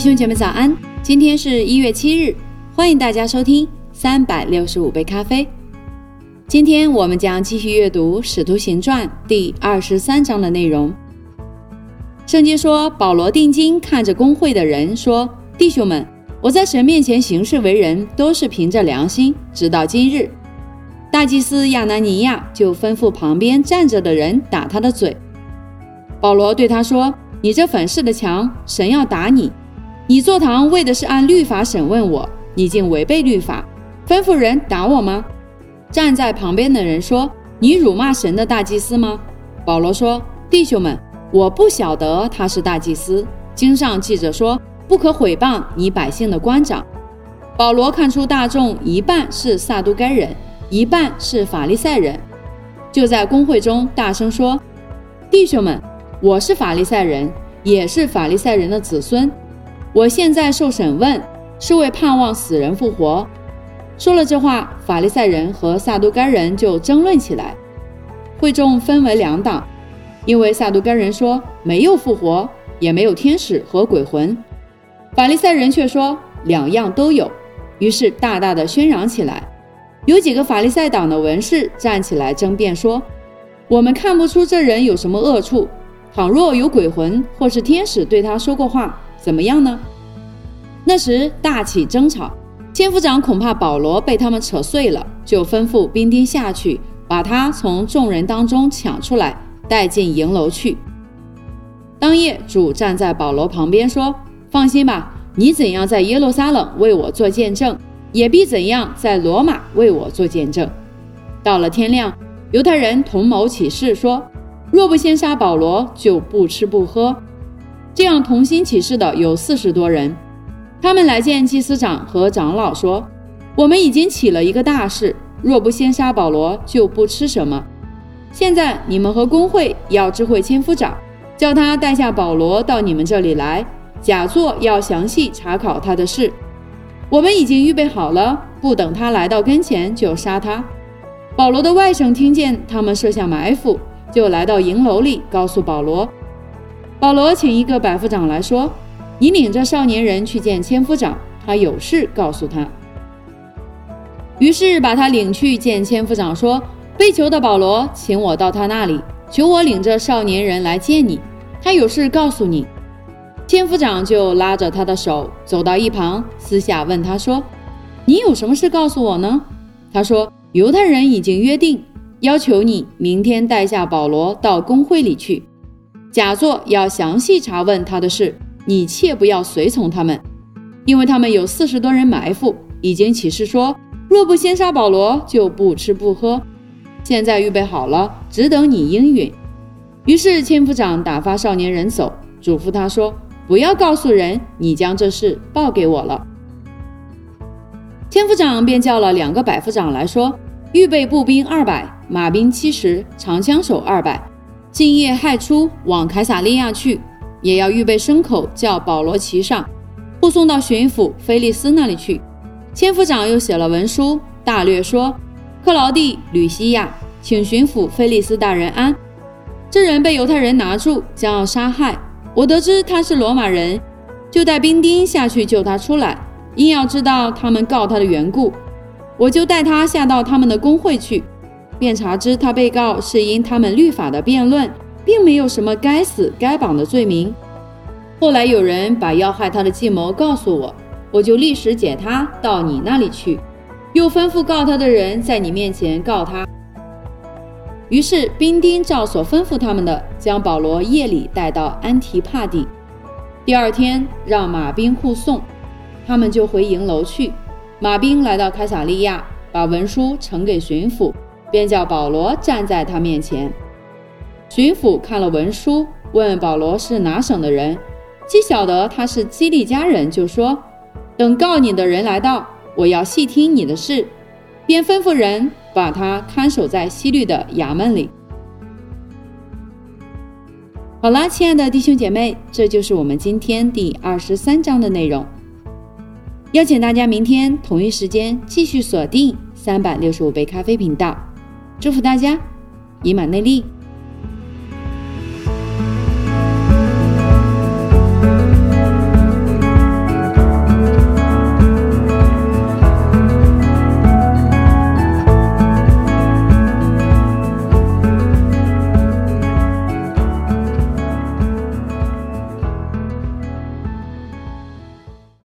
兄姐妹早安，今天是一月七日，欢迎大家收听三百六十五杯咖啡。今天我们将继续阅读《使徒行传》第二十三章的内容。圣经说，保罗定睛看着公会的人说：“弟兄们，我在神面前行事为人，都是凭着良心。直到今日，大祭司亚拿尼亚就吩咐旁边站着的人打他的嘴。保罗对他说：‘你这粉饰的墙，神要打你。你坐堂为的是按律法审问我，你竟违背律法，吩咐人打我吗？’”站在旁边的人说：“你辱骂神的大祭司吗？”保罗说：“弟兄们，我不晓得他是大祭司。经上记着说，不可毁谤你百姓的官长。”保罗看出大众一半是撒都该人，一半是法利赛人，就在公会中大声说：“弟兄们，我是法利赛人，也是法利赛人的子孙。我现在受审问，是为盼望死人复活。”说了这话，法利赛人和撒都该人就争论起来。会众分为两党，因为撒都该人说没有复活，也没有天使和鬼魂；法利赛人却说两样都有。于是大大的喧嚷起来。有几个法利赛党的文士站起来争辩说：“我们看不出这人有什么恶处。倘若有鬼魂或是天使对他说过话，怎么样呢？”那时大起争吵。千夫长恐怕保罗被他们扯碎了，就吩咐兵丁下去，把他从众人当中抢出来，带进营楼去。当夜，主站在保罗旁边说：“放心吧，你怎样在耶路撒冷为我做见证，也必怎样在罗马为我做见证。”到了天亮，犹太人同谋起誓说：“若不先杀保罗，就不吃不喝。”这样同心起誓的有四十多人。他们来见祭司长和长老，说：“我们已经起了一个大事，若不先杀保罗，就不吃什么。现在你们和工会要知会千夫长，叫他带下保罗到你们这里来，假作要详细查考他的事。我们已经预备好了，不等他来到跟前就杀他。”保罗的外甥听见他们设下埋伏，就来到营楼里告诉保罗。保罗请一个百夫长来说。你领着少年人去见千夫长，他有事告诉他。于是把他领去见千夫长，说：“被囚的保罗，请我到他那里，求我领着少年人来见你，他有事告诉你。”千夫长就拉着他的手走到一旁，私下问他说：“你有什么事告诉我呢？”他说：“犹太人已经约定，要求你明天带下保罗到公会里去，假作要详细查问他的事。”你切不要随从他们，因为他们有四十多人埋伏，已经起誓说，若不先杀保罗，就不吃不喝。现在预备好了，只等你应允。于是千夫长打发少年人走，嘱咐他说：“不要告诉人，你将这事报给我了。”千夫长便叫了两个百夫长来说：“预备步兵二百，马兵七十，长枪手二百，今夜亥初往凯撒利亚去。”也要预备牲口，叫保罗骑上，护送到巡抚菲利斯那里去。千夫长又写了文书，大略说：克劳蒂、吕西亚，请巡抚菲利斯大人安。这人被犹太人拿住，将要杀害。我得知他是罗马人，就带兵丁下去救他出来。因要知道他们告他的缘故，我就带他下到他们的工会去，便查知他被告是因他们律法的辩论。并没有什么该死该绑的罪名。后来有人把要害他的计谋告诉我，我就立时解他到你那里去，又吩咐告他的人在你面前告他。于是兵丁照所吩咐他们的，将保罗夜里带到安提帕底，第二天让马兵护送，他们就回营楼去。马兵来到凯撒利亚，把文书呈给巡抚，便叫保罗站在他面前。巡抚看了文书，问保罗是哪省的人，既晓得他是基利家人，就说：“等告你的人来到，我要细听你的事。”便吩咐人把他看守在西律的衙门里。好啦，亲爱的弟兄姐妹，这就是我们今天第二十三章的内容。邀请大家明天同一时间继续锁定三百六十五杯咖啡频道。祝福大家，以马内利。